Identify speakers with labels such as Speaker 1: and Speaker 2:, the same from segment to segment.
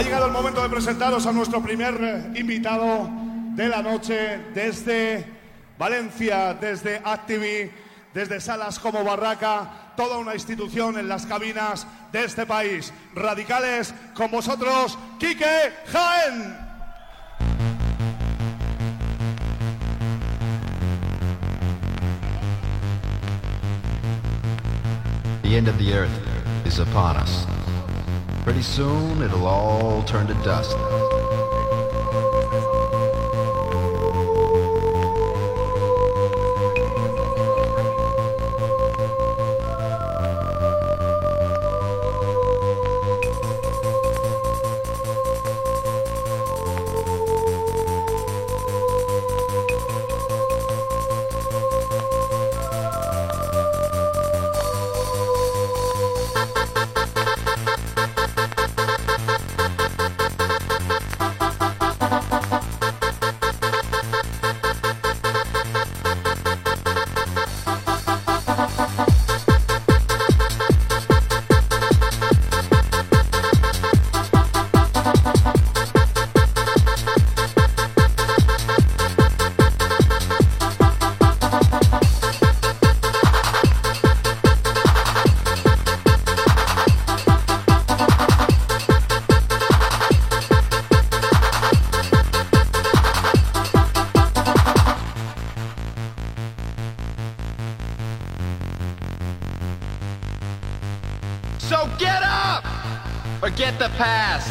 Speaker 1: Ha llegado el momento de presentaros a nuestro primer eh, invitado de la noche desde Valencia, desde Activi, desde salas como Barraca, toda una institución en las cabinas de este país. Radicales con vosotros, Quique Jaén.
Speaker 2: The end of the earth is upon us. Pretty soon it'll all turn to dust.
Speaker 3: pass.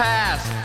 Speaker 3: pass.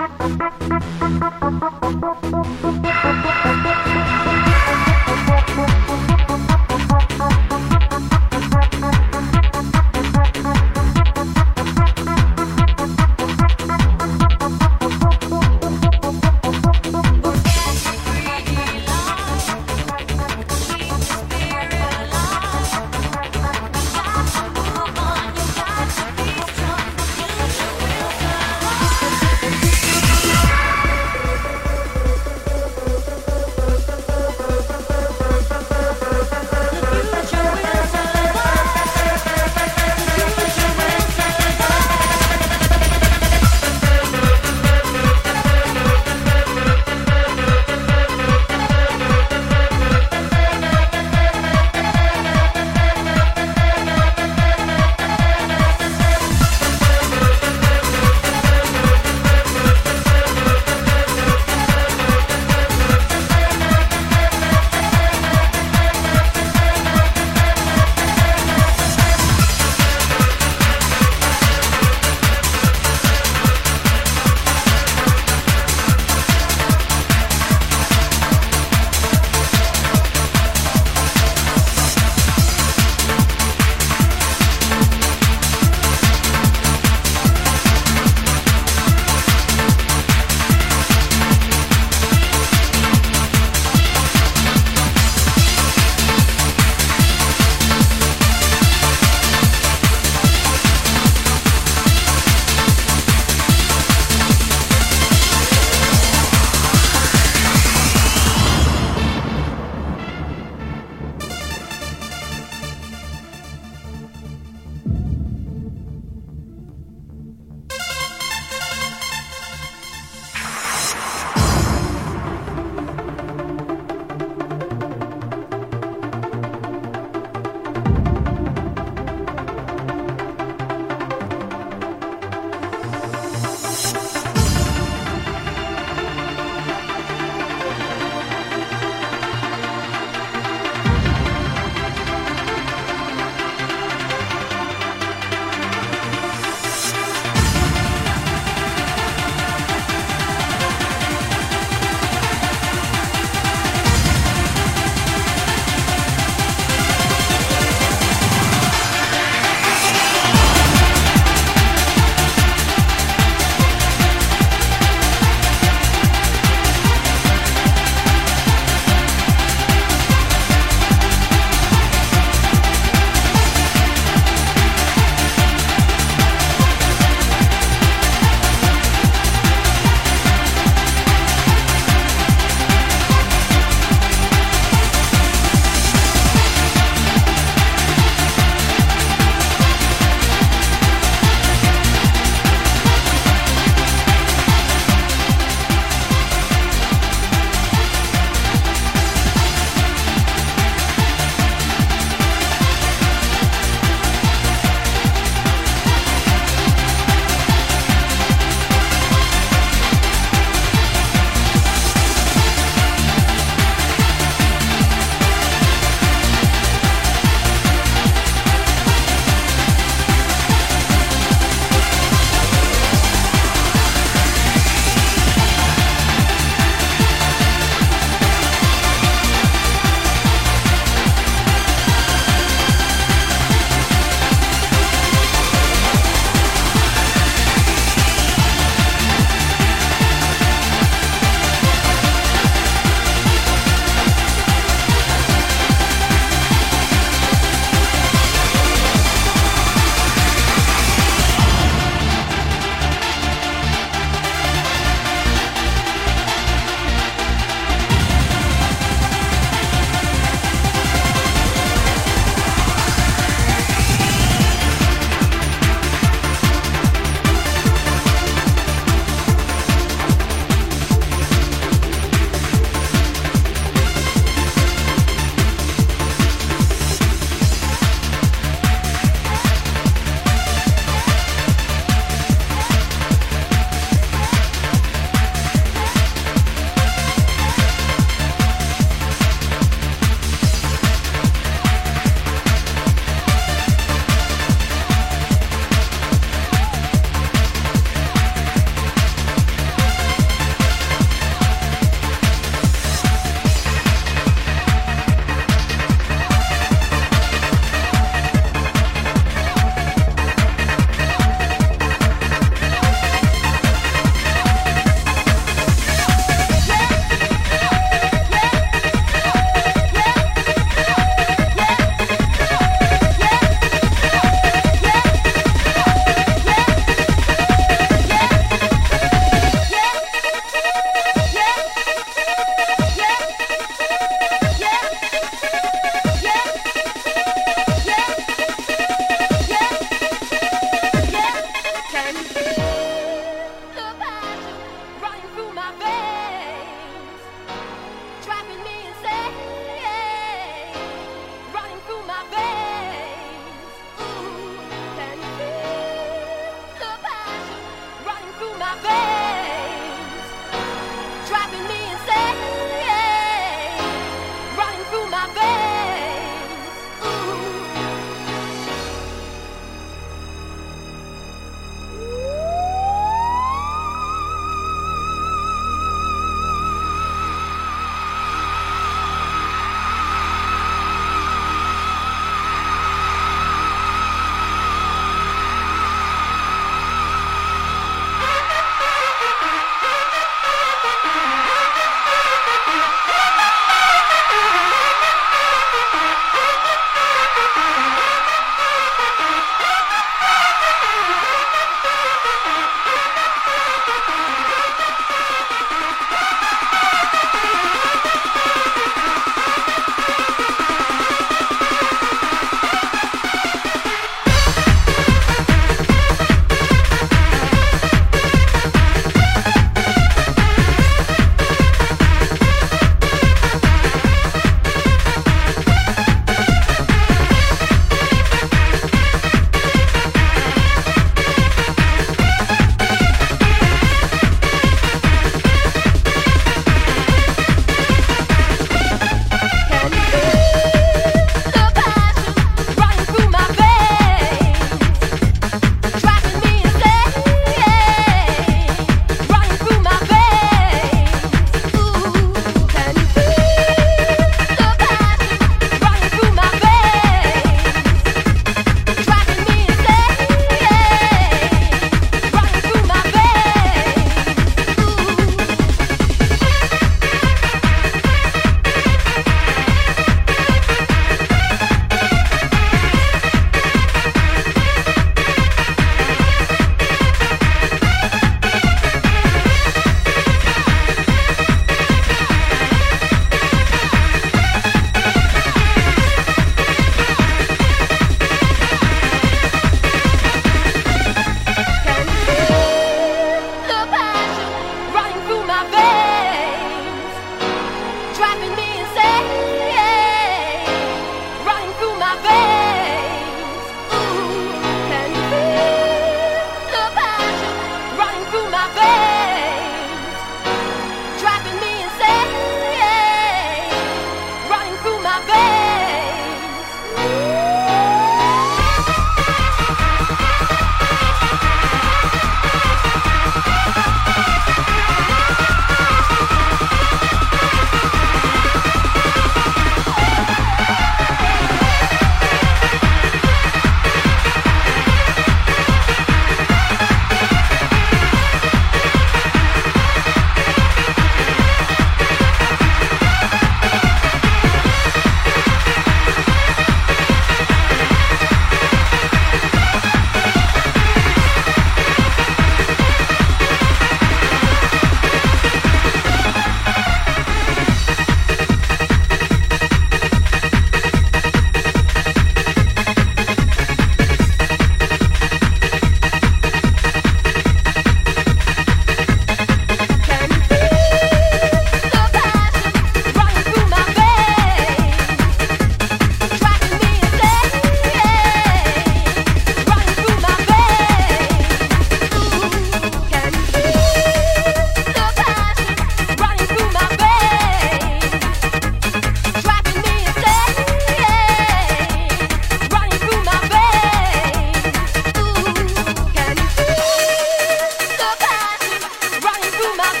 Speaker 3: Through my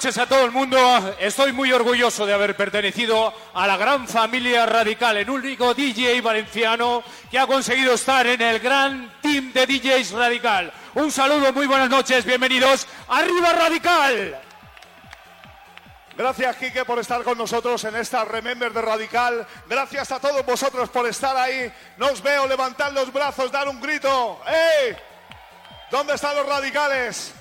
Speaker 4: noches a todo el mundo. Estoy muy orgulloso de haber pertenecido a la gran familia radical, el único DJ valenciano que ha conseguido estar en el gran team de DJs radical. Un saludo, muy buenas noches, bienvenidos. ¡Arriba Radical!
Speaker 1: Gracias, Quique, por estar con nosotros en esta Remember de Radical. Gracias a todos vosotros por estar ahí. No os veo levantar los brazos, dar un grito. ¡Ey! ¿Dónde están los radicales?